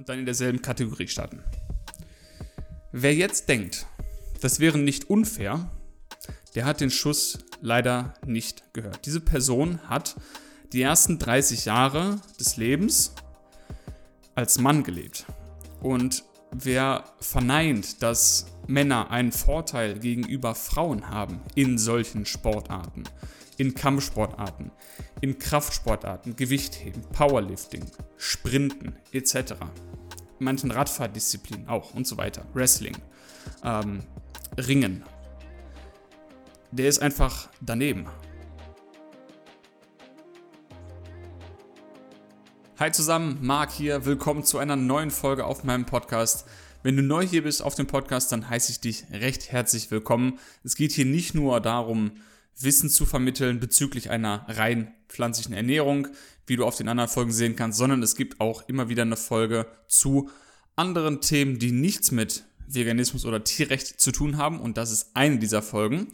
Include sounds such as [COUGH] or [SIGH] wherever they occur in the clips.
und dann in derselben Kategorie starten. Wer jetzt denkt, das wäre nicht unfair, der hat den Schuss leider nicht gehört. Diese Person hat die ersten 30 Jahre des Lebens als Mann gelebt. Und wer verneint, dass Männer einen Vorteil gegenüber Frauen haben in solchen Sportarten, in Kampfsportarten, in Kraftsportarten, Gewichtheben, Powerlifting, Sprinten etc. Manchen Radfahrdisziplinen auch und so weiter, Wrestling, ähm, Ringen. Der ist einfach daneben. Hi zusammen, Marc hier. Willkommen zu einer neuen Folge auf meinem Podcast. Wenn du neu hier bist auf dem Podcast, dann heiße ich dich recht herzlich willkommen. Es geht hier nicht nur darum, Wissen zu vermitteln bezüglich einer rein pflanzlichen Ernährung, wie du auf den anderen Folgen sehen kannst, sondern es gibt auch immer wieder eine Folge zu anderen Themen, die nichts mit Veganismus oder Tierrecht zu tun haben. Und das ist eine dieser Folgen.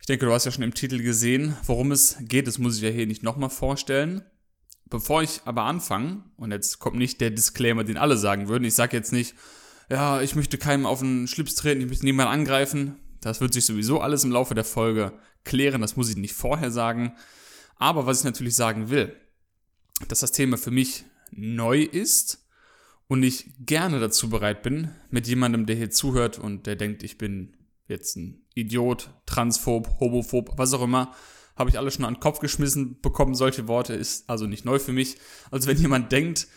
Ich denke, du hast ja schon im Titel gesehen, worum es geht. Das muss ich ja hier nicht nochmal vorstellen. Bevor ich aber anfange, und jetzt kommt nicht der Disclaimer, den alle sagen würden, ich sage jetzt nicht, ja, ich möchte keinem auf den Schlips treten, ich möchte niemanden angreifen. Das wird sich sowieso alles im Laufe der Folge klären, das muss ich nicht vorher sagen. Aber was ich natürlich sagen will, dass das Thema für mich neu ist und ich gerne dazu bereit bin, mit jemandem, der hier zuhört und der denkt, ich bin jetzt ein Idiot, Transphob, Homophob, was auch immer, habe ich alle schon an den Kopf geschmissen bekommen. Solche Worte ist also nicht neu für mich. Also wenn jemand denkt,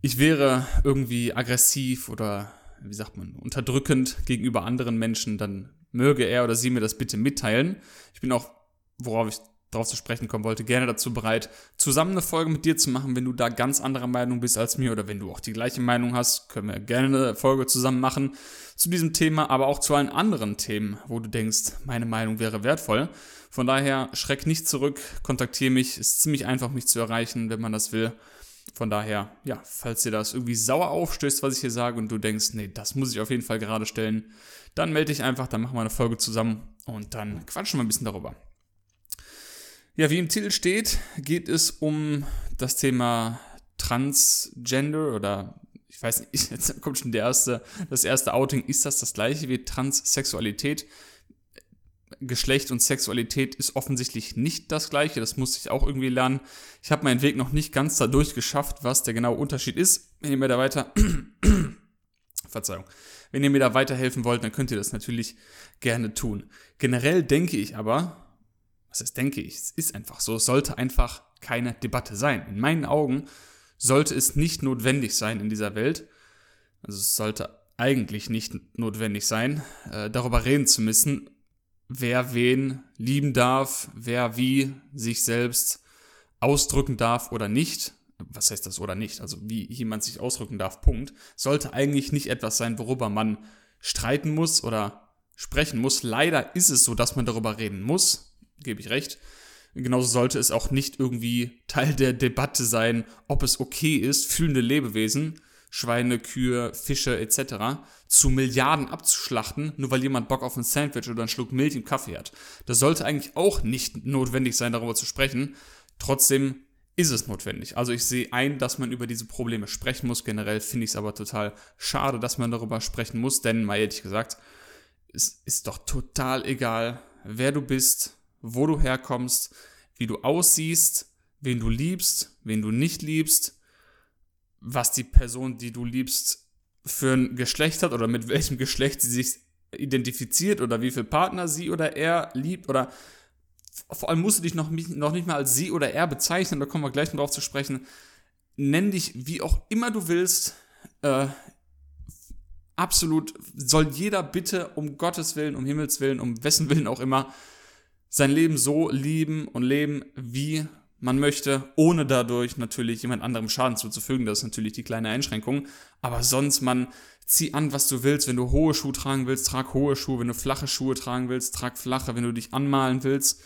ich wäre irgendwie aggressiv oder wie sagt man, unterdrückend gegenüber anderen Menschen, dann möge er oder sie mir das bitte mitteilen. Ich bin auch, worauf ich darauf zu sprechen kommen wollte, gerne dazu bereit, zusammen eine Folge mit dir zu machen, wenn du da ganz anderer Meinung bist als mir oder wenn du auch die gleiche Meinung hast, können wir gerne eine Folge zusammen machen zu diesem Thema, aber auch zu allen anderen Themen, wo du denkst, meine Meinung wäre wertvoll. Von daher schreck nicht zurück, kontaktiere mich, ist ziemlich einfach mich zu erreichen, wenn man das will. Von daher, ja, falls dir das irgendwie sauer aufstößt, was ich hier sage und du denkst, nee, das muss ich auf jeden Fall gerade stellen, dann melde dich einfach, dann machen wir eine Folge zusammen und dann quatschen wir ein bisschen darüber. Ja, wie im Titel steht, geht es um das Thema Transgender oder ich weiß nicht, [LAUGHS] jetzt kommt schon der erste, das erste Outing. Ist das das gleiche wie Transsexualität? Geschlecht und Sexualität ist offensichtlich nicht das gleiche. Das musste ich auch irgendwie lernen. Ich habe meinen Weg noch nicht ganz dadurch geschafft, was der genaue Unterschied ist. Wenn ihr mir da weiter, [COUGHS] Verzeihung, wenn ihr mir da weiterhelfen wollt, dann könnt ihr das natürlich gerne tun. Generell denke ich aber, was heißt denke ich, es ist einfach so, es sollte einfach keine Debatte sein. In meinen Augen sollte es nicht notwendig sein in dieser Welt, also es sollte eigentlich nicht notwendig sein, äh, darüber reden zu müssen, wer wen lieben darf, wer wie sich selbst ausdrücken darf oder nicht. Was heißt das oder nicht? Also wie jemand sich ausdrücken darf, Punkt. Sollte eigentlich nicht etwas sein, worüber man streiten muss oder sprechen muss. Leider ist es so, dass man darüber reden muss gebe ich recht. Genauso sollte es auch nicht irgendwie Teil der Debatte sein, ob es okay ist, fühlende Lebewesen, Schweine, Kühe, Fische etc. zu Milliarden abzuschlachten, nur weil jemand Bock auf ein Sandwich oder einen Schluck Milch im Kaffee hat. Das sollte eigentlich auch nicht notwendig sein, darüber zu sprechen. Trotzdem ist es notwendig. Also ich sehe ein, dass man über diese Probleme sprechen muss. Generell finde ich es aber total schade, dass man darüber sprechen muss, denn mal ehrlich gesagt, es ist doch total egal, wer du bist, wo du herkommst, wie du aussiehst, wen du liebst, wen du nicht liebst, was die Person, die du liebst, für ein Geschlecht hat oder mit [LAUGHS] welchem Geschlecht sie sich identifiziert oder wie viel Partner sie oder er liebt oder vor allem musst du dich noch, noch nicht mal als sie oder er bezeichnen, da kommen wir gleich noch drauf zu sprechen. Nenn dich wie auch immer du willst. Äh, absolut soll jeder bitte um Gottes Willen, um Himmels Willen, um wessen Willen auch immer sein Leben so lieben und leben, wie man möchte, ohne dadurch natürlich jemand anderem Schaden zuzufügen. Das ist natürlich die kleine Einschränkung. Aber sonst, man, zieh an, was du willst. Wenn du hohe Schuhe tragen willst, trag hohe Schuhe. Wenn du flache Schuhe tragen willst, trag flache. Wenn du dich anmalen willst,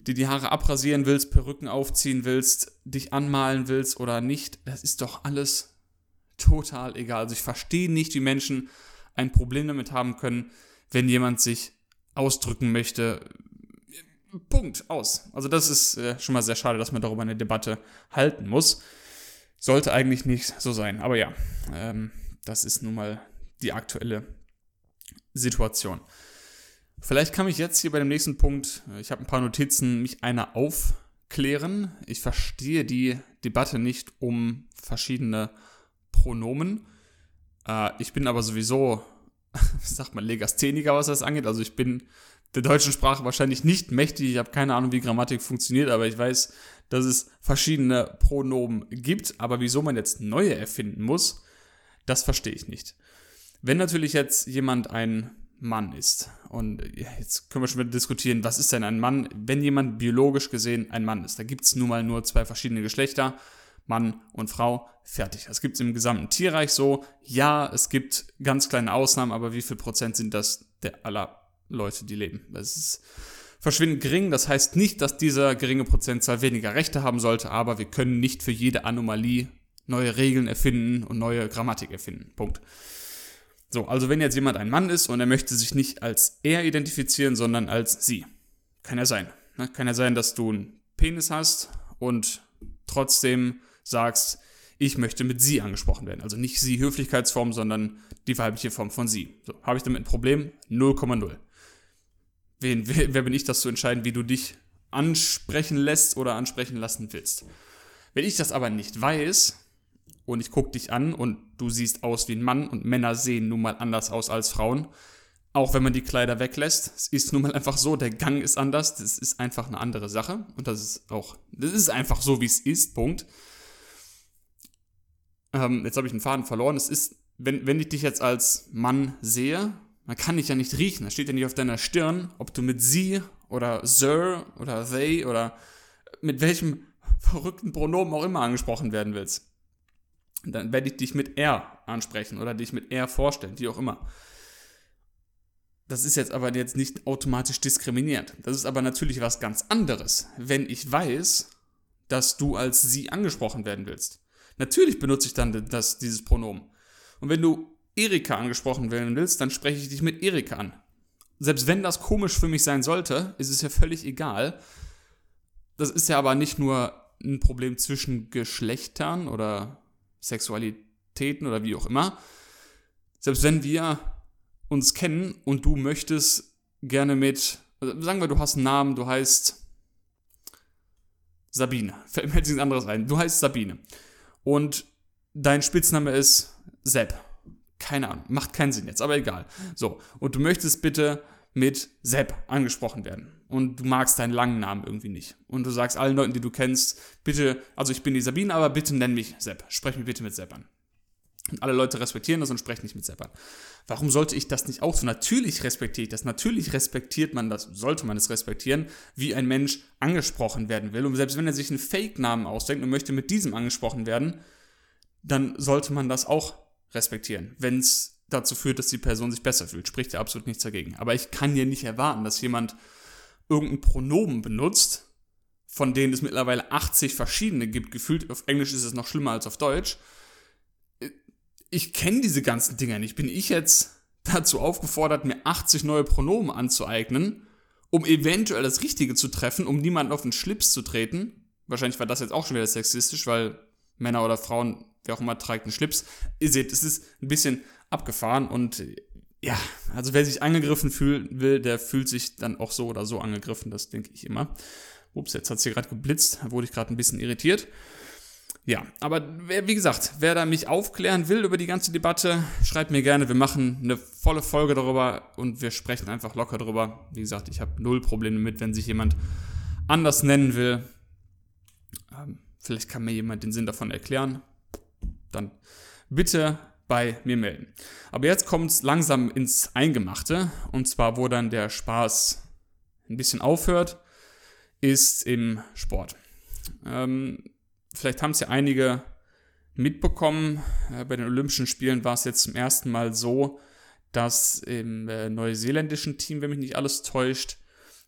dir die Haare abrasieren willst, Perücken aufziehen willst, dich anmalen willst oder nicht, das ist doch alles total egal. Also ich verstehe nicht, wie Menschen ein Problem damit haben können, wenn jemand sich ausdrücken möchte, Punkt, aus. Also das ist äh, schon mal sehr schade, dass man darüber eine Debatte halten muss. Sollte eigentlich nicht so sein. Aber ja, ähm, das ist nun mal die aktuelle Situation. Vielleicht kann mich jetzt hier bei dem nächsten Punkt, ich habe ein paar Notizen, mich einer aufklären. Ich verstehe die Debatte nicht um verschiedene Pronomen. Äh, ich bin aber sowieso, [LAUGHS] sagt man, Legastheniker, was das angeht. Also ich bin der deutschen Sprache wahrscheinlich nicht mächtig. Ich habe keine Ahnung, wie Grammatik funktioniert, aber ich weiß, dass es verschiedene Pronomen gibt. Aber wieso man jetzt neue erfinden muss, das verstehe ich nicht. Wenn natürlich jetzt jemand ein Mann ist, und jetzt können wir schon wieder diskutieren, was ist denn ein Mann, wenn jemand biologisch gesehen ein Mann ist. Da gibt es nun mal nur zwei verschiedene Geschlechter. Mann und Frau, fertig. Das gibt es im gesamten Tierreich so. Ja, es gibt ganz kleine Ausnahmen, aber wie viel Prozent sind das der aller Leute, die leben? Das ist verschwindend gering. Das heißt nicht, dass dieser geringe Prozentzahl weniger Rechte haben sollte, aber wir können nicht für jede Anomalie neue Regeln erfinden und neue Grammatik erfinden. Punkt. So, also wenn jetzt jemand ein Mann ist und er möchte sich nicht als er identifizieren, sondern als sie. Kann ja sein. Ne? Kann ja sein, dass du einen Penis hast und trotzdem sagst, ich möchte mit sie angesprochen werden. Also nicht sie Höflichkeitsform, sondern die weibliche Form von sie. So, habe ich damit ein Problem? 0,0. Wen, wer, bin ich, das zu entscheiden, wie du dich ansprechen lässt oder ansprechen lassen willst? Wenn ich das aber nicht weiß und ich gucke dich an und du siehst aus wie ein Mann und Männer sehen nun mal anders aus als Frauen, auch wenn man die Kleider weglässt. Es ist nun mal einfach so, der Gang ist anders, das ist einfach eine andere Sache und das ist auch, das ist einfach so, wie es ist, Punkt. Ähm, jetzt habe ich einen Faden verloren. Es ist, wenn, wenn ich dich jetzt als Mann sehe, man kann dich ja nicht riechen. Das steht ja nicht auf deiner Stirn, ob du mit sie oder Sir oder they oder mit welchem verrückten Pronomen auch immer angesprochen werden willst. Dann werde ich dich mit er ansprechen oder dich mit er vorstellen, wie auch immer. Das ist jetzt aber jetzt nicht automatisch diskriminierend. Das ist aber natürlich was ganz anderes, wenn ich weiß, dass du als sie angesprochen werden willst. Natürlich benutze ich dann das, dieses Pronomen. Und wenn du Erika angesprochen werden willst, dann spreche ich dich mit Erika an. Selbst wenn das komisch für mich sein sollte, ist es ja völlig egal. Das ist ja aber nicht nur ein Problem zwischen Geschlechtern oder Sexualitäten oder wie auch immer. Selbst wenn wir uns kennen und du möchtest gerne mit, also sagen wir, du hast einen Namen, du heißt Sabine. [LAUGHS] Fällt mir jetzt nichts anderes ein. Du heißt Sabine. Und dein Spitzname ist Sepp. Keine Ahnung, macht keinen Sinn jetzt, aber egal. So, und du möchtest bitte mit Sepp angesprochen werden. Und du magst deinen langen Namen irgendwie nicht. Und du sagst allen Leuten, die du kennst, bitte, also ich bin die Sabine, aber bitte nenn mich Sepp. Sprech mich bitte mit Sepp an. Und alle Leute respektieren das und sprechen nicht mit Sepp an. Warum sollte ich das nicht auch so? Natürlich respektiere ich das. Natürlich respektiert man das, sollte man es respektieren, wie ein Mensch angesprochen werden will. Und selbst wenn er sich einen Fake-Namen ausdenkt und möchte mit diesem angesprochen werden, dann sollte man das auch respektieren. Wenn es dazu führt, dass die Person sich besser fühlt, spricht ja absolut nichts dagegen. Aber ich kann ja nicht erwarten, dass jemand irgendein Pronomen benutzt, von denen es mittlerweile 80 verschiedene gibt. Gefühlt auf Englisch ist es noch schlimmer als auf Deutsch ich kenne diese ganzen Dinger nicht. Bin ich jetzt dazu aufgefordert, mir 80 neue Pronomen anzueignen, um eventuell das Richtige zu treffen, um niemanden auf den Schlips zu treten? Wahrscheinlich war das jetzt auch schon wieder sexistisch, weil Männer oder Frauen, wer auch immer, trägt einen Schlips. Ihr seht, es ist ein bisschen abgefahren und ja, also wer sich angegriffen fühlen will, der fühlt sich dann auch so oder so angegriffen, das denke ich immer. Ups, jetzt hat es hier gerade geblitzt, da wurde ich gerade ein bisschen irritiert. Ja, aber wer, wie gesagt, wer da mich aufklären will über die ganze Debatte, schreibt mir gerne. Wir machen eine volle Folge darüber und wir sprechen einfach locker darüber. Wie gesagt, ich habe null Probleme mit, wenn sich jemand anders nennen will. Ähm, vielleicht kann mir jemand den Sinn davon erklären. Dann bitte bei mir melden. Aber jetzt kommt es langsam ins Eingemachte. Und zwar, wo dann der Spaß ein bisschen aufhört, ist im Sport. Ähm, vielleicht haben es ja einige mitbekommen. Äh, bei den Olympischen Spielen war es jetzt zum ersten Mal so, dass im äh, neuseeländischen Team, wenn mich nicht alles täuscht,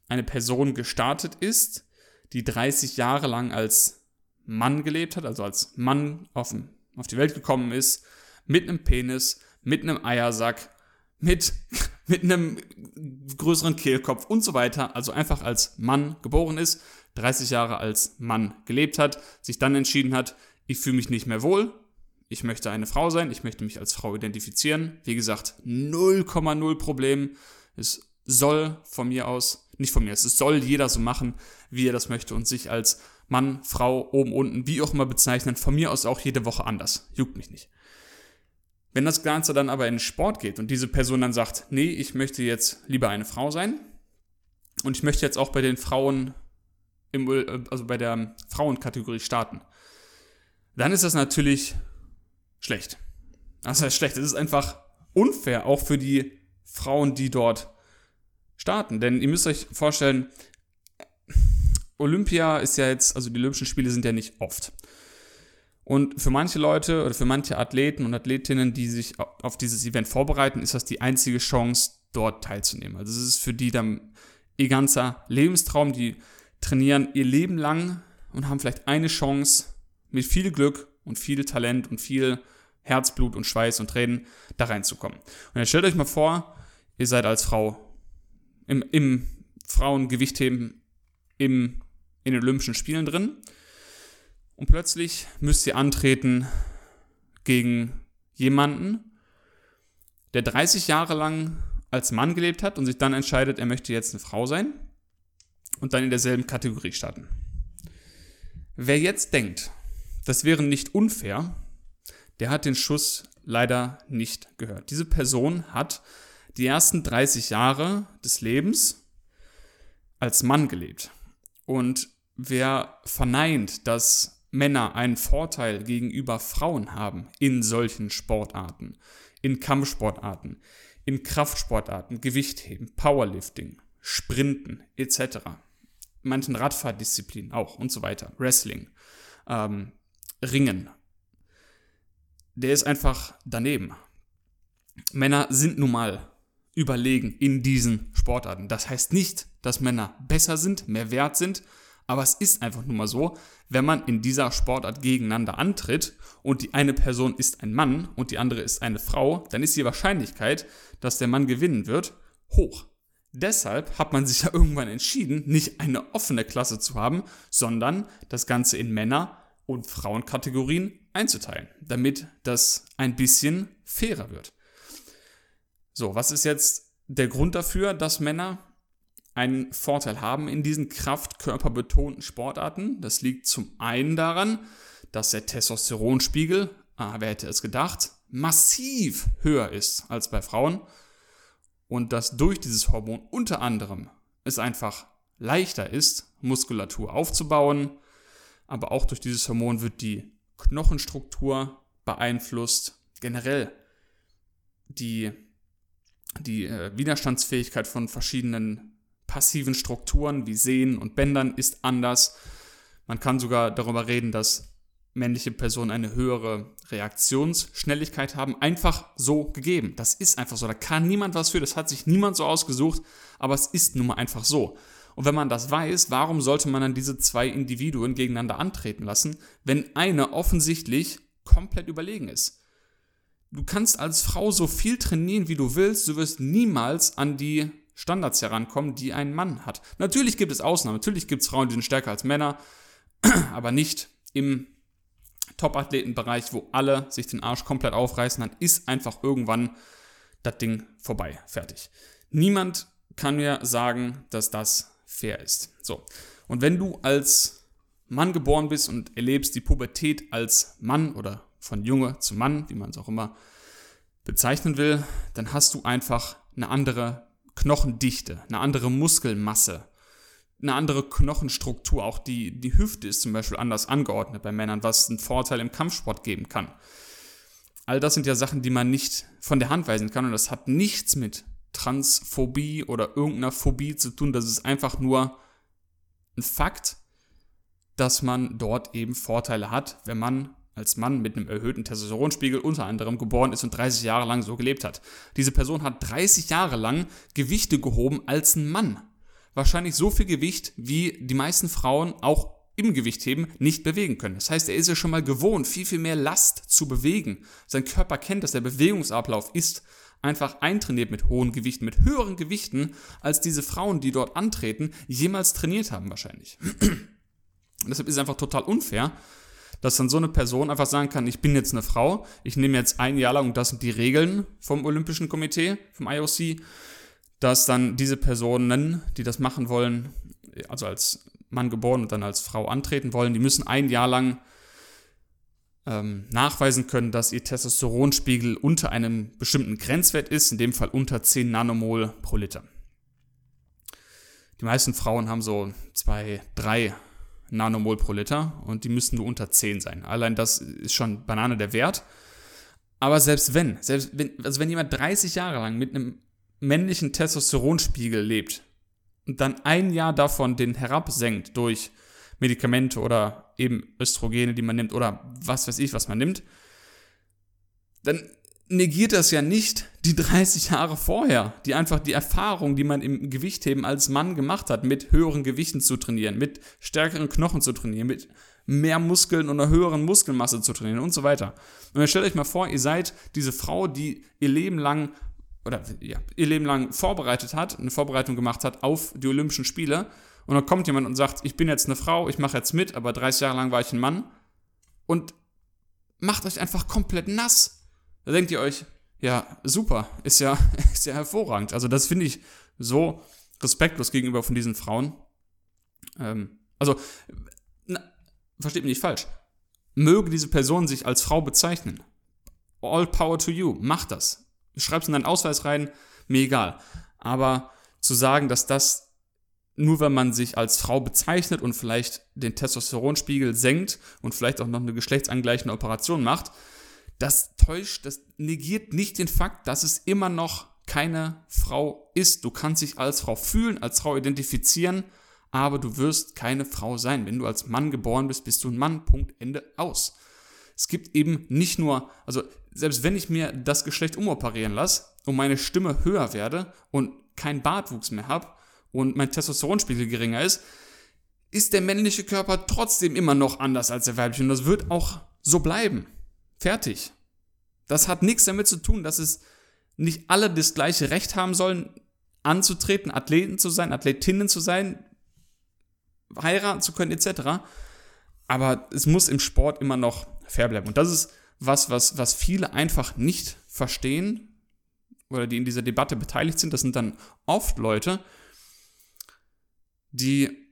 eine Person gestartet ist, die 30 Jahre lang als Mann gelebt hat, also als Mann auf, auf die Welt gekommen ist, mit einem Penis, mit einem Eiersack, mit, [LAUGHS] mit einem größeren Kehlkopf und so weiter, also einfach als Mann geboren ist, 30 Jahre als Mann gelebt hat, sich dann entschieden hat, ich fühle mich nicht mehr wohl, ich möchte eine Frau sein, ich möchte mich als Frau identifizieren. Wie gesagt, 0,0 Problem. Es soll von mir aus, nicht von mir, es soll jeder so machen, wie er das möchte und sich als Mann, Frau, oben, unten, wie auch immer bezeichnen. Von mir aus auch jede Woche anders. Juckt mich nicht. Wenn das Ganze dann aber in den Sport geht und diese Person dann sagt, nee, ich möchte jetzt lieber eine Frau sein und ich möchte jetzt auch bei den Frauen, im, also bei der Frauenkategorie starten, dann ist das natürlich schlecht. Das heißt schlecht. Es ist einfach unfair, auch für die Frauen, die dort starten. Denn ihr müsst euch vorstellen, Olympia ist ja jetzt, also die Olympischen Spiele sind ja nicht oft. Und für manche Leute oder für manche Athleten und Athletinnen, die sich auf dieses Event vorbereiten, ist das die einzige Chance, dort teilzunehmen. Also es ist für die dann ihr ganzer Lebenstraum. Die trainieren ihr Leben lang und haben vielleicht eine Chance, mit viel Glück und viel Talent und viel Herzblut und Schweiß und Tränen da reinzukommen. Und jetzt stellt euch mal vor, ihr seid als Frau im, im Frauengewichtheben im, in den Olympischen Spielen drin und plötzlich müsst ihr antreten gegen jemanden, der 30 Jahre lang als Mann gelebt hat und sich dann entscheidet, er möchte jetzt eine Frau sein und dann in derselben Kategorie starten. Wer jetzt denkt, das wäre nicht unfair, der hat den Schuss leider nicht gehört. Diese Person hat die ersten 30 Jahre des Lebens als Mann gelebt. Und wer verneint, dass Männer einen Vorteil gegenüber Frauen haben in solchen Sportarten, in Kampfsportarten, in Kraftsportarten, Gewichtheben, Powerlifting, Sprinten etc., manchen Radfahrdisziplinen auch und so weiter, Wrestling, ähm, Ringen, der ist einfach daneben. Männer sind nun mal überlegen in diesen Sportarten. Das heißt nicht, dass Männer besser sind, mehr wert sind, aber es ist einfach nun mal so, wenn man in dieser Sportart gegeneinander antritt und die eine Person ist ein Mann und die andere ist eine Frau, dann ist die Wahrscheinlichkeit, dass der Mann gewinnen wird, hoch. Deshalb hat man sich ja [LAUGHS] irgendwann entschieden, nicht eine offene Klasse zu haben, sondern das Ganze in Männer- und Frauenkategorien einzuteilen, damit das ein bisschen fairer wird. So, was ist jetzt der Grund dafür, dass Männer einen Vorteil haben in diesen kraftkörperbetonten Sportarten? Das liegt zum einen daran, dass der Testosteronspiegel, ah, wer hätte es gedacht, massiv höher ist als bei Frauen und dass durch dieses Hormon unter anderem es einfach leichter ist, Muskulatur aufzubauen, aber auch durch dieses Hormon wird die Knochenstruktur beeinflusst, generell die, die äh, Widerstandsfähigkeit von verschiedenen passiven Strukturen wie Sehnen und Bändern ist anders. Man kann sogar darüber reden, dass männliche Personen eine höhere Reaktionsschnelligkeit haben. Einfach so gegeben. Das ist einfach so. Da kann niemand was für. Das hat sich niemand so ausgesucht. Aber es ist nun mal einfach so. Und wenn man das weiß, warum sollte man dann diese zwei Individuen gegeneinander antreten lassen, wenn eine offensichtlich komplett überlegen ist? Du kannst als Frau so viel trainieren, wie du willst, du wirst niemals an die Standards herankommen, die ein Mann hat. Natürlich gibt es Ausnahmen, natürlich gibt es Frauen, die sind stärker als Männer, [CLEARS THROAT] aber nicht im Top-Athletenbereich, wo alle sich den Arsch komplett aufreißen, dann ist einfach irgendwann das Ding vorbei, fertig. Niemand kann mir sagen, dass das fair ist. So. Und wenn du als Mann geboren bist und erlebst die Pubertät als Mann oder von Junge zu Mann, wie man es auch immer bezeichnen will, dann hast du einfach eine andere Knochendichte, eine andere Muskelmasse, eine andere Knochenstruktur. Auch die, die Hüfte ist zum Beispiel anders angeordnet bei Männern, was einen Vorteil im Kampfsport geben kann. All das sind ja Sachen, die man nicht von der Hand weisen kann und das hat nichts mit Transphobie oder irgendeiner Phobie zu tun. Das ist einfach nur ein Fakt, dass man dort eben Vorteile hat, wenn man als Mann mit einem erhöhten Testosteronspiegel unter anderem geboren ist und 30 Jahre lang so gelebt hat. Diese Person hat 30 Jahre lang Gewichte gehoben als ein Mann. Wahrscheinlich so viel Gewicht, wie die meisten Frauen auch im Gewichtheben nicht bewegen können. Das heißt, er ist ja schon mal gewohnt, viel, viel mehr Last zu bewegen. Sein Körper kennt, dass der Bewegungsablauf ist einfach eintrainiert mit hohen Gewichten, mit höheren Gewichten, als diese Frauen, die dort antreten, jemals trainiert haben wahrscheinlich. Und [CLEARS THROAT] deshalb ist es einfach total unfair, dass dann so eine Person einfach sagen kann, ich bin jetzt eine Frau, ich nehme jetzt ein Jahr lang, und das sind die Regeln vom Olympischen Komitee, vom IOC, dass dann diese Personen, die das machen wollen, also als Mann geboren und dann als Frau antreten wollen, die müssen ein Jahr lang ähm, nachweisen können, dass ihr Testosteronspiegel unter einem bestimmten Grenzwert ist, in dem Fall unter 10 Nanomol pro Liter. Die meisten Frauen haben so 2, 3 Nanomol pro Liter und die müssen nur unter 10 sein. Allein das ist schon Banane der Wert. Aber selbst wenn, selbst wenn, also wenn jemand 30 Jahre lang mit einem männlichen Testosteronspiegel lebt und dann ein Jahr davon den herabsenkt durch Medikamente oder eben Östrogene, die man nimmt oder was weiß ich, was man nimmt, dann negiert das ja nicht die 30 Jahre vorher, die einfach die Erfahrung, die man im Gewichtheben als Mann gemacht hat, mit höheren Gewichten zu trainieren, mit stärkeren Knochen zu trainieren, mit mehr Muskeln und einer höheren Muskelmasse zu trainieren und so weiter. Und dann stellt euch mal vor, ihr seid diese Frau, die ihr Leben lang oder ja, ihr Leben lang vorbereitet hat, eine Vorbereitung gemacht hat auf die Olympischen Spiele und dann kommt jemand und sagt, ich bin jetzt eine Frau, ich mache jetzt mit, aber 30 Jahre lang war ich ein Mann und macht euch einfach komplett nass. Da denkt ihr euch, ja, super, ist ja, [LAUGHS] ist ja hervorragend. Also das finde ich so respektlos gegenüber von diesen Frauen. Ähm, also, na, versteht mich nicht falsch. Möge diese Person sich als Frau bezeichnen. All power to you. Macht das. Schreib's in deinen Ausweis rein, mir egal. Aber zu sagen, dass das nur wenn man sich als Frau bezeichnet und vielleicht den Testosteronspiegel senkt und vielleicht auch noch eine geschlechtsangleichende Operation macht, das täuscht, das negiert nicht den Fakt, dass es immer noch keine Frau ist. Du kannst dich als Frau fühlen, als Frau identifizieren, aber du wirst keine Frau sein. Wenn du als Mann geboren bist, bist du ein Mann. Punkt. Ende aus. Es gibt eben nicht nur, also selbst wenn ich mir das Geschlecht umoperieren lasse und meine Stimme höher werde und keinen Bartwuchs mehr habe, und mein Testosteronspiegel geringer ist, ist der männliche Körper trotzdem immer noch anders als der weibliche. Und das wird auch so bleiben. Fertig. Das hat nichts damit zu tun, dass es nicht alle das gleiche Recht haben sollen, anzutreten, Athleten zu sein, Athletinnen zu sein, heiraten zu können, etc. Aber es muss im Sport immer noch fair bleiben. Und das ist was, was, was viele einfach nicht verstehen oder die in dieser Debatte beteiligt sind. Das sind dann oft Leute, die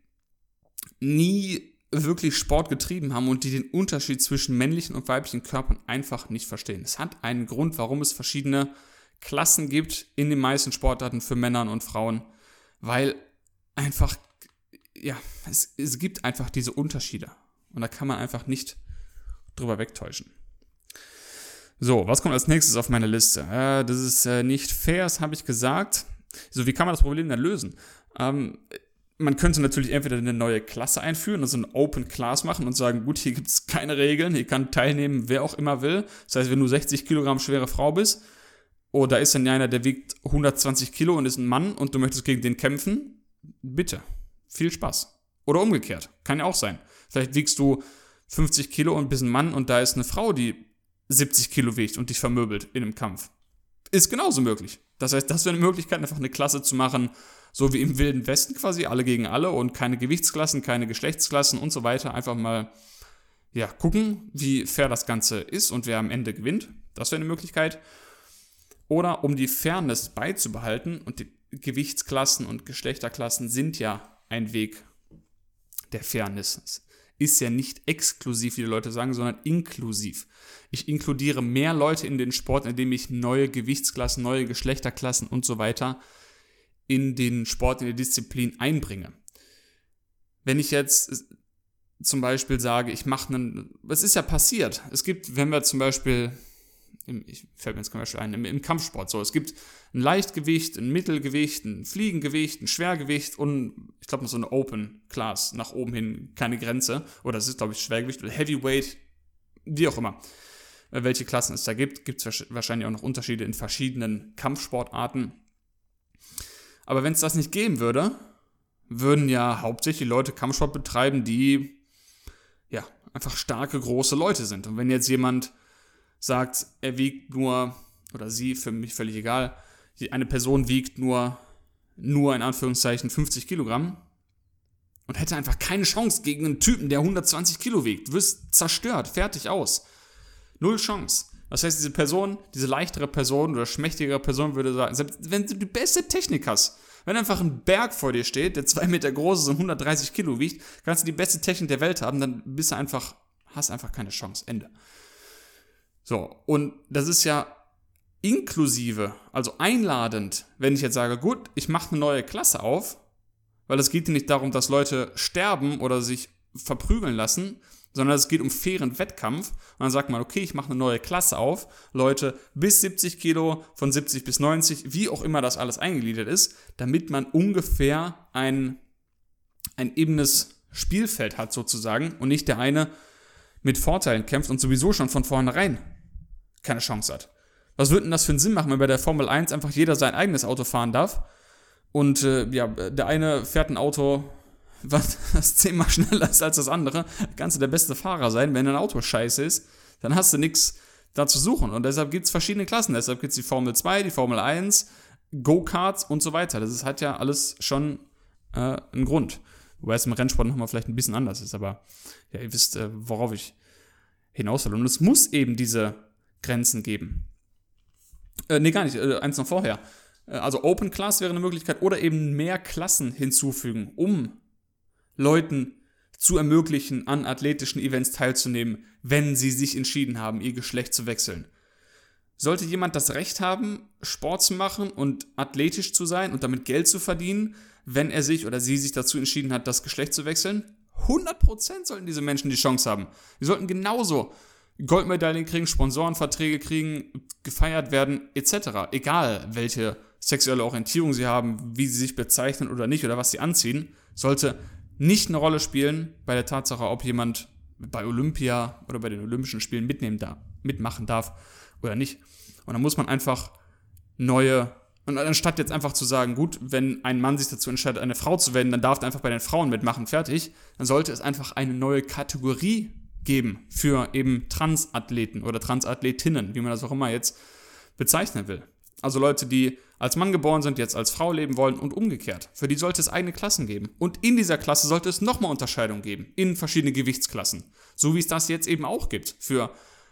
nie wirklich Sport getrieben haben und die den Unterschied zwischen männlichen und weiblichen Körpern einfach nicht verstehen. Es hat einen Grund, warum es verschiedene Klassen gibt in den meisten Sportarten für Männer und Frauen, weil einfach, ja, es, es gibt einfach diese Unterschiede. Und da kann man einfach nicht drüber wegtäuschen. So, was kommt als nächstes auf meine Liste? Äh, das ist äh, nicht fair, das habe ich gesagt. So, wie kann man das Problem dann lösen? Ähm, man könnte natürlich entweder eine neue Klasse einführen, also ein Open Class machen und sagen, gut, hier gibt es keine Regeln, hier kann teilnehmen, wer auch immer will. Das heißt, wenn du 60 Kilogramm schwere Frau bist, oder oh, da ist dann einer, der wiegt 120 Kilo und ist ein Mann und du möchtest gegen den kämpfen, bitte, viel Spaß. Oder umgekehrt, kann ja auch sein. Vielleicht wiegst du 50 Kilo und bist ein Mann und da ist eine Frau, die 70 Kilo wiegt und dich vermöbelt in einem Kampf. Ist genauso möglich. Das heißt, das wäre eine Möglichkeit, einfach eine Klasse zu machen, so wie im Wilden Westen quasi, alle gegen alle und keine Gewichtsklassen, keine Geschlechtsklassen und so weiter. Einfach mal ja, gucken, wie fair das Ganze ist und wer am Ende gewinnt. Das wäre eine Möglichkeit. Oder um die Fairness beizubehalten, und die Gewichtsklassen und Geschlechterklassen sind ja ein Weg der Fairness. Ist ja nicht exklusiv, wie die Leute sagen, sondern inklusiv. Ich inkludiere mehr Leute in den Sport, indem ich neue Gewichtsklassen, neue Geschlechterklassen und so weiter in den Sport, in die Disziplin einbringe. Wenn ich jetzt zum Beispiel sage, ich mache einen, was ist ja passiert? Es gibt, wenn wir zum Beispiel, im, ich fällt mir jetzt zum Beispiel ein, im, im Kampfsport so, es gibt ein Leichtgewicht, ein Mittelgewicht, ein Fliegengewicht, ein Schwergewicht und ich glaube noch so eine Open Class nach oben hin, keine Grenze. Oder es ist, glaube ich, Schwergewicht oder Heavyweight, wie auch immer. Welche Klassen es da gibt, gibt es wahrscheinlich auch noch Unterschiede in verschiedenen Kampfsportarten. Aber wenn es das nicht geben würde, würden ja hauptsächlich Leute Kampfsport betreiben, die ja einfach starke, große Leute sind. Und wenn jetzt jemand sagt, er wiegt nur, oder sie, für mich völlig egal, eine Person wiegt nur, nur in Anführungszeichen 50 Kilogramm, und hätte einfach keine Chance gegen einen Typen, der 120 Kilo wiegt. Wirst zerstört, fertig aus. Null Chance. Das heißt, diese Person, diese leichtere Person oder schmächtigere Person würde sagen, selbst wenn du die beste Technik hast, wenn einfach ein Berg vor dir steht, der zwei Meter groß ist und 130 Kilo wiegt, kannst du die beste Technik der Welt haben, dann bist du einfach, hast einfach keine Chance. Ende. So, und das ist ja inklusive, also einladend, wenn ich jetzt sage, gut, ich mache eine neue Klasse auf, weil es geht nicht darum, dass Leute sterben oder sich verprügeln lassen, sondern es geht um fairen Wettkampf. Und dann sagt man, okay, ich mache eine neue Klasse auf. Leute bis 70 Kilo, von 70 bis 90, wie auch immer das alles eingegliedert ist, damit man ungefähr ein, ein ebenes Spielfeld hat sozusagen und nicht der eine mit Vorteilen kämpft und sowieso schon von vornherein keine Chance hat. Was würde denn das für einen Sinn machen, wenn bei der Formel 1 einfach jeder sein eigenes Auto fahren darf? Und äh, ja, der eine fährt ein Auto was, was zehnmal schneller ist als das andere, kannst du der beste Fahrer sein. Wenn ein Auto scheiße ist, dann hast du nichts da zu suchen. Und deshalb gibt es verschiedene Klassen. Deshalb gibt es die Formel 2, die Formel 1, Go-Karts und so weiter. Das ist, hat ja alles schon äh, einen Grund. Wobei es im Rennsport nochmal vielleicht ein bisschen anders ist. Aber ja, ihr wisst, äh, worauf ich hinaus will. Und es muss eben diese Grenzen geben. Äh, nee, gar nicht. Äh, eins noch vorher. Äh, also Open Class wäre eine Möglichkeit oder eben mehr Klassen hinzufügen, um Leuten zu ermöglichen, an athletischen Events teilzunehmen, wenn sie sich entschieden haben, ihr Geschlecht zu wechseln. Sollte jemand das Recht haben, Sport zu machen und athletisch zu sein und damit Geld zu verdienen, wenn er sich oder sie sich dazu entschieden hat, das Geschlecht zu wechseln? 100% sollten diese Menschen die Chance haben. Sie sollten genauso Goldmedaillen kriegen, Sponsorenverträge kriegen, gefeiert werden, etc. Egal, welche sexuelle Orientierung sie haben, wie sie sich bezeichnen oder nicht oder was sie anziehen, sollte nicht eine Rolle spielen bei der Tatsache, ob jemand bei Olympia oder bei den Olympischen Spielen mitnehmen darf, mitmachen darf oder nicht. Und dann muss man einfach neue, und anstatt jetzt einfach zu sagen, gut, wenn ein Mann sich dazu entscheidet, eine Frau zu werden, dann darf er einfach bei den Frauen mitmachen, fertig, dann sollte es einfach eine neue Kategorie geben für eben Transathleten oder Transathletinnen, wie man das auch immer jetzt bezeichnen will. Also Leute, die als Mann geboren sind, jetzt als Frau leben wollen und umgekehrt. Für die sollte es eigene Klassen geben. Und in dieser Klasse sollte es nochmal Unterscheidungen geben, in verschiedene Gewichtsklassen. So wie es das jetzt eben auch gibt für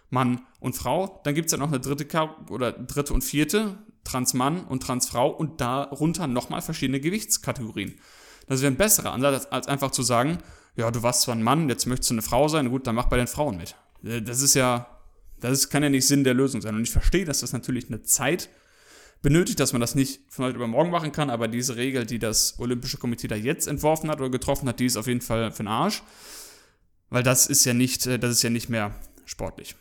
Mann und Frau. Dann gibt es ja noch eine dritte oder dritte und vierte, Transmann und Transfrau und darunter nochmal verschiedene Gewichtskategorien. Das wäre ein besserer Ansatz, als einfach zu sagen, ja, du warst zwar ein Mann, jetzt möchtest du eine Frau sein, gut, dann mach bei den Frauen mit. Das ist ja, das kann ja nicht Sinn der Lösung sein. Und ich verstehe, dass das natürlich eine Zeit benötigt, dass man das nicht von heute über morgen machen kann, aber diese Regel, die das Olympische Komitee da jetzt entworfen hat oder getroffen hat, die ist auf jeden Fall für den Arsch. Weil das ist ja nicht, äh, das ist ja nicht mehr sportlich.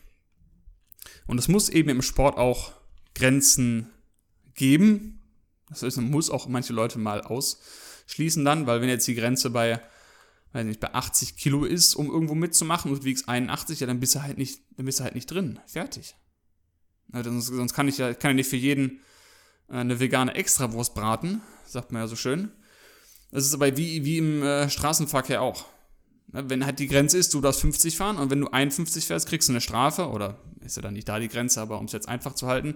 Und es muss eben im Sport auch Grenzen geben. Das heißt, man muss auch manche Leute mal ausschließen dann, weil wenn jetzt die Grenze bei, weiß nicht, bei 80 Kilo ist, um irgendwo mitzumachen und du wiegst 81, ja, dann bist du halt nicht, dann bist du halt nicht drin. Fertig. Also sonst kann ich ja, kann ja nicht für jeden eine vegane Extrawurst braten, sagt man ja so schön. Das ist aber wie, wie im äh, Straßenverkehr auch. Wenn halt die Grenze ist, du darfst 50 fahren und wenn du 51 fährst, kriegst du eine Strafe oder ist ja dann nicht da die Grenze, aber um es jetzt einfach zu halten,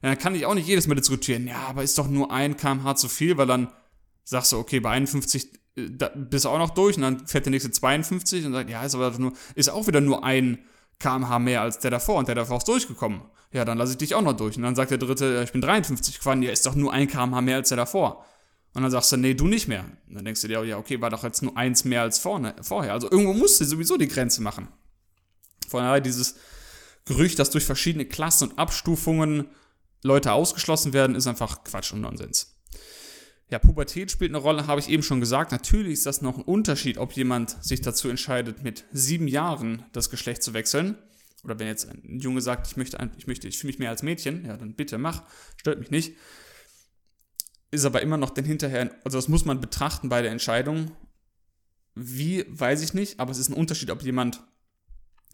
dann kann ich auch nicht jedes Mal diskutieren, ja, aber ist doch nur ein kmh zu viel, weil dann sagst du, okay, bei 51 äh, bist du auch noch durch und dann fährt der nächste 52 und sagt, ja, ist aber nur, ist auch wieder nur ein kmh mehr als der davor und der davor ist durchgekommen. Ja, dann lasse ich dich auch noch durch. Und dann sagt der dritte, ich bin 53 gefahren, ja, ist doch nur ein kmh mehr als der davor. Und dann sagst du, nee, du nicht mehr. Und dann denkst du dir, ja, okay, war doch jetzt nur eins mehr als vorne, vorher. Also irgendwo musst du sowieso die Grenze machen. Von daher dieses Gerücht, dass durch verschiedene Klassen und Abstufungen Leute ausgeschlossen werden, ist einfach Quatsch und Nonsens. Ja, Pubertät spielt eine Rolle, habe ich eben schon gesagt. Natürlich ist das noch ein Unterschied, ob jemand sich dazu entscheidet, mit sieben Jahren das Geschlecht zu wechseln. Oder wenn jetzt ein Junge sagt, ich möchte, ich möchte, ich fühle mich mehr als Mädchen, ja, dann bitte mach, stört mich nicht. Ist aber immer noch den hinterher, also das muss man betrachten bei der Entscheidung. Wie, weiß ich nicht, aber es ist ein Unterschied, ob jemand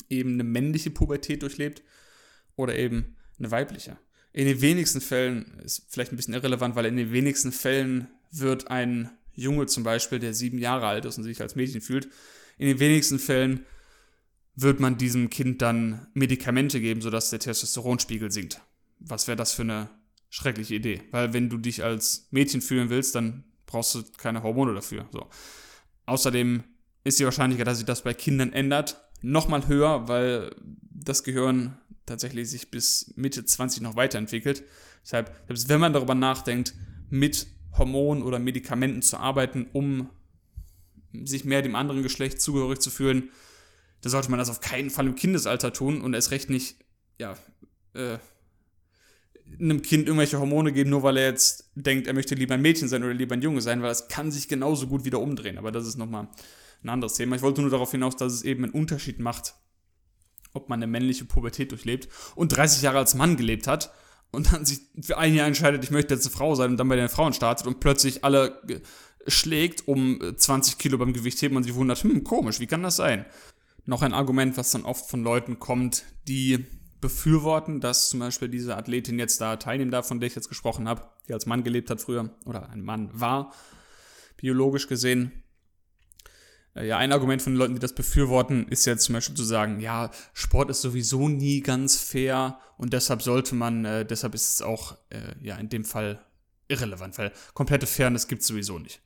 eben eine männliche Pubertät durchlebt oder eben eine weibliche. In den wenigsten Fällen, ist vielleicht ein bisschen irrelevant, weil in den wenigsten Fällen wird ein Junge zum Beispiel, der sieben Jahre alt ist und sich als Mädchen fühlt, in den wenigsten Fällen wird man diesem Kind dann Medikamente geben, sodass der Testosteronspiegel sinkt. Was wäre das für eine schreckliche Idee? Weil wenn du dich als Mädchen fühlen willst, dann brauchst du keine Hormone dafür. So. Außerdem ist die Wahrscheinlichkeit, dass sich das bei Kindern ändert, nochmal höher, weil das Gehirn tatsächlich sich bis Mitte 20 noch weiterentwickelt. Deshalb, selbst wenn man darüber nachdenkt, mit Hormonen oder Medikamenten zu arbeiten, um sich mehr dem anderen Geschlecht zugehörig zu fühlen, da sollte man das auf keinen Fall im Kindesalter tun und erst recht nicht, ja, äh, einem Kind irgendwelche Hormone geben, nur weil er jetzt denkt, er möchte lieber ein Mädchen sein oder lieber ein Junge sein, weil das kann sich genauso gut wieder umdrehen. Aber das ist nochmal ein anderes Thema. Ich wollte nur darauf hinaus, dass es eben einen Unterschied macht, ob man eine männliche Pubertät durchlebt und 30 Jahre als Mann gelebt hat und dann sich für ein Jahr entscheidet, ich möchte jetzt eine Frau sein und dann bei den Frauen startet und plötzlich alle schlägt um 20 Kilo beim Gewichtheben und sich wundert, hm, komisch, wie kann das sein? Noch ein Argument, was dann oft von Leuten kommt, die befürworten, dass zum Beispiel diese Athletin jetzt da teilnehmen darf, von der ich jetzt gesprochen habe, die als Mann gelebt hat früher oder ein Mann war, biologisch gesehen. Äh, ja, ein Argument von den Leuten, die das befürworten, ist jetzt zum Beispiel zu sagen, ja, Sport ist sowieso nie ganz fair und deshalb sollte man, äh, deshalb ist es auch äh, ja in dem Fall irrelevant, weil komplette Fairness gibt es sowieso nicht.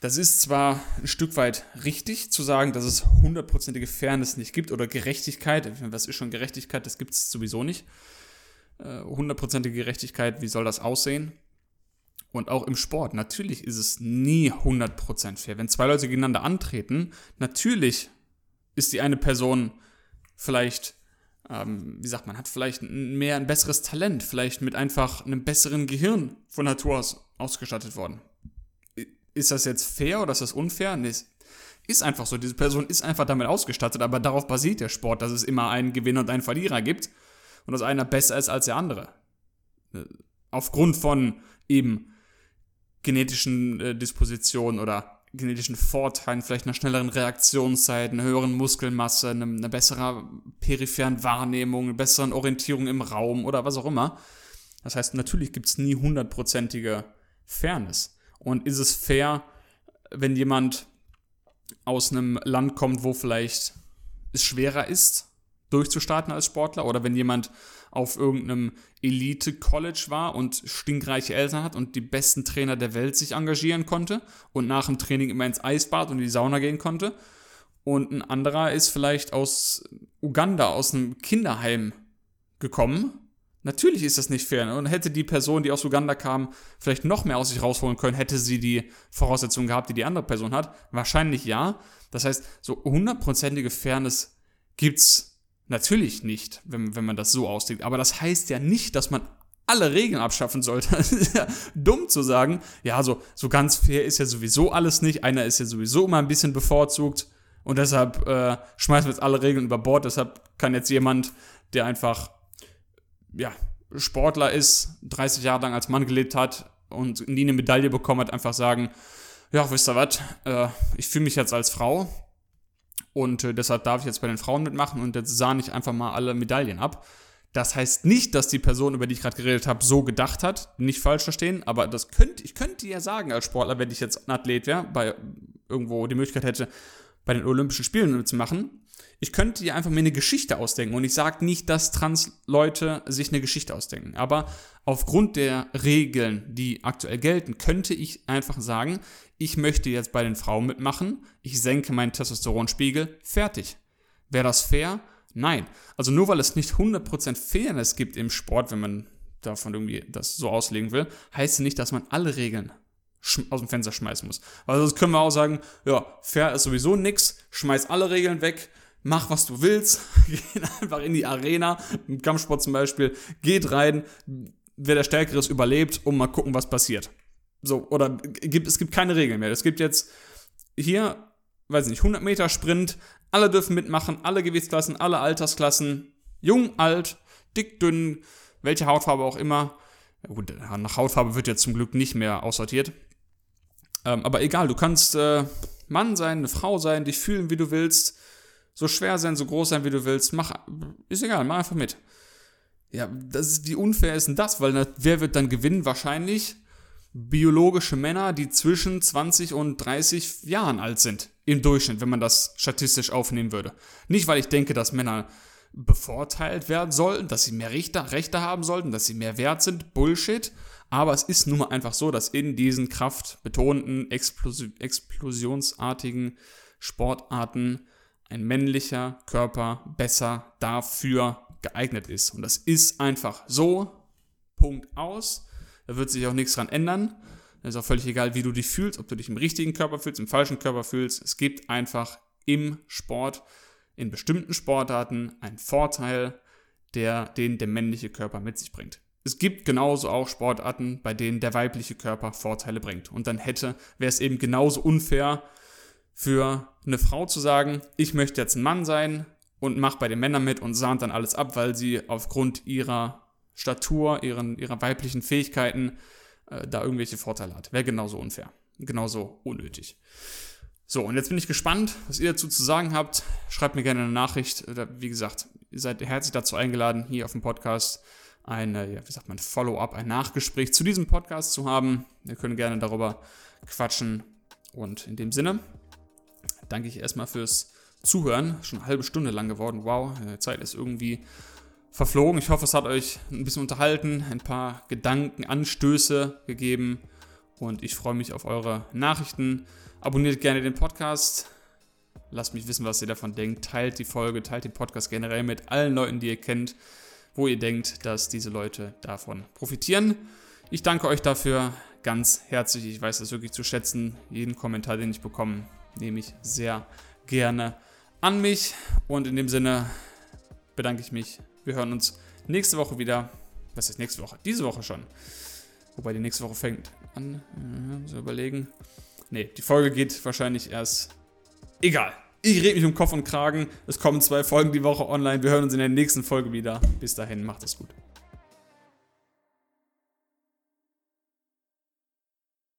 Das ist zwar ein Stück weit richtig zu sagen, dass es hundertprozentige Fairness nicht gibt oder Gerechtigkeit. Was ist schon Gerechtigkeit? Das gibt es sowieso nicht. Äh, hundertprozentige Gerechtigkeit, wie soll das aussehen? Und auch im Sport, natürlich ist es nie 100% fair. Wenn zwei Leute gegeneinander antreten, natürlich ist die eine Person vielleicht, ähm, wie sagt man, hat vielleicht mehr ein besseres Talent, vielleicht mit einfach einem besseren Gehirn von Natur aus ausgestattet worden ist das jetzt fair oder ist das unfair? Nee, ist einfach so. Diese Person ist einfach damit ausgestattet, aber darauf basiert der Sport, dass es immer einen Gewinner und einen Verlierer gibt und dass einer besser ist als der andere. Äh, aufgrund von eben genetischen äh, Dispositionen oder genetischen Vorteilen, vielleicht einer schnelleren Reaktionszeit, einer höheren Muskelmasse, einer, einer besseren peripheren Wahrnehmung, einer besseren Orientierung im Raum oder was auch immer. Das heißt, natürlich gibt es nie hundertprozentige Fairness. Und ist es fair, wenn jemand aus einem Land kommt, wo vielleicht es schwerer ist, durchzustarten als Sportler oder wenn jemand auf irgendeinem Elite-College war und stinkreiche Eltern hat und die besten Trainer der Welt sich engagieren konnte und nach dem Training immer ins Eisbad und in die Sauna gehen konnte. Und ein anderer ist vielleicht aus Uganda, aus einem Kinderheim gekommen Natürlich ist das nicht fair. Und hätte die Person, die aus Uganda kam, vielleicht noch mehr aus sich rausholen können, hätte sie die Voraussetzungen gehabt, die die andere Person hat? Wahrscheinlich ja. Das heißt, so hundertprozentige Fairness gibt's natürlich nicht, wenn, wenn man das so auslegt. Aber das heißt ja nicht, dass man alle Regeln abschaffen sollte. [LAUGHS] Das ist ja dumm zu sagen, ja, so, so ganz fair ist ja sowieso alles nicht. Einer ist ja sowieso immer ein bisschen bevorzugt. Und deshalb äh, schmeißen wir jetzt alle Regeln über Bord. Deshalb kann jetzt jemand, der einfach ja, Sportler ist, 30 Jahre lang als Mann gelebt hat und nie eine Medaille bekommen hat, einfach sagen, ja, wisst ihr was, äh, ich fühle mich jetzt als Frau und äh, deshalb darf ich jetzt bei den Frauen mitmachen und jetzt sah ich einfach mal alle Medaillen ab. Das heißt nicht, dass die Person, über die ich gerade geredet habe, so gedacht hat, nicht falsch verstehen, aber das könnte, ich könnte ja sagen als Sportler, wenn ich jetzt ein Athlet wäre, bei irgendwo die Möglichkeit hätte, bei den Olympischen Spielen mitzumachen, ich könnte dir einfach mir eine Geschichte ausdenken und ich sage nicht, dass Trans-Leute sich eine Geschichte ausdenken, aber aufgrund der Regeln, die aktuell gelten, könnte ich einfach sagen, ich möchte jetzt bei den Frauen mitmachen, ich senke meinen Testosteronspiegel, fertig. Wäre das fair? Nein. Also nur weil es nicht 100% Fairness gibt im Sport, wenn man davon irgendwie das so auslegen will, heißt es nicht, dass man alle Regeln aus dem Fenster schmeißen muss. Also das können wir auch sagen, ja, fair ist sowieso nix, schmeiß alle Regeln weg, mach was du willst, [LAUGHS] geh einfach in die Arena, im Kampfsport zum Beispiel, geht rein, wer der Stärkere ist, überlebt und mal gucken, was passiert. So, oder gibt, es gibt keine Regeln mehr. Es gibt jetzt hier, weiß ich nicht, 100 Meter Sprint, alle dürfen mitmachen, alle Gewichtsklassen, alle Altersklassen, jung, alt, dick, dünn, welche Hautfarbe auch immer. Ja, gut, nach Hautfarbe wird jetzt zum Glück nicht mehr aussortiert. Ähm, aber egal, du kannst äh, Mann sein, eine Frau sein, dich fühlen, wie du willst so schwer sein, so groß sein, wie du willst, mach, ist egal, mach einfach mit. Ja, das ist, wie unfair ist denn das? Weil wer wird dann gewinnen? Wahrscheinlich biologische Männer, die zwischen 20 und 30 Jahren alt sind. Im Durchschnitt, wenn man das statistisch aufnehmen würde. Nicht, weil ich denke, dass Männer bevorteilt werden sollten, dass sie mehr Rechte, Rechte haben sollten, dass sie mehr wert sind. Bullshit. Aber es ist nun mal einfach so, dass in diesen kraftbetonten, Explos explosionsartigen Sportarten ein männlicher Körper besser dafür geeignet ist. Und das ist einfach so. Punkt aus. Da wird sich auch nichts dran ändern. Es ist auch völlig egal, wie du dich fühlst, ob du dich im richtigen Körper fühlst, im falschen Körper fühlst. Es gibt einfach im Sport, in bestimmten Sportarten, einen Vorteil, der den der männliche Körper mit sich bringt. Es gibt genauso auch Sportarten, bei denen der weibliche Körper Vorteile bringt. Und dann hätte, wäre es eben genauso unfair für eine Frau zu sagen, ich möchte jetzt ein Mann sein und mache bei den Männern mit und sahnt dann alles ab, weil sie aufgrund ihrer Statur, ihren, ihrer weiblichen Fähigkeiten äh, da irgendwelche Vorteile hat. Wäre genauso unfair. Genauso unnötig. So, und jetzt bin ich gespannt, was ihr dazu zu sagen habt. Schreibt mir gerne eine Nachricht. Oder wie gesagt, ihr seid herzlich dazu eingeladen, hier auf dem Podcast ein, ja, wie sagt man, Follow-up, ein Nachgespräch zu diesem Podcast zu haben. Wir können gerne darüber quatschen. Und in dem Sinne danke ich erstmal fürs Zuhören. Schon eine halbe Stunde lang geworden. Wow, die Zeit ist irgendwie verflogen. Ich hoffe, es hat euch ein bisschen unterhalten, ein paar Gedankenanstöße gegeben und ich freue mich auf eure Nachrichten. Abonniert gerne den Podcast. Lasst mich wissen, was ihr davon denkt. Teilt die Folge, teilt den Podcast generell mit allen Leuten, die ihr kennt, wo ihr denkt, dass diese Leute davon profitieren. Ich danke euch dafür ganz herzlich. Ich weiß das wirklich zu schätzen. Jeden Kommentar, den ich bekomme, nehme ich sehr gerne an mich. Und in dem Sinne bedanke ich mich wir hören uns nächste Woche wieder. Was ist nächste Woche? Diese Woche schon. Wobei die nächste Woche fängt an. Ja, so überlegen. Ne, die Folge geht wahrscheinlich erst. Egal. Ich rede mich um Kopf und Kragen. Es kommen zwei Folgen die Woche online. Wir hören uns in der nächsten Folge wieder. Bis dahin, macht es gut.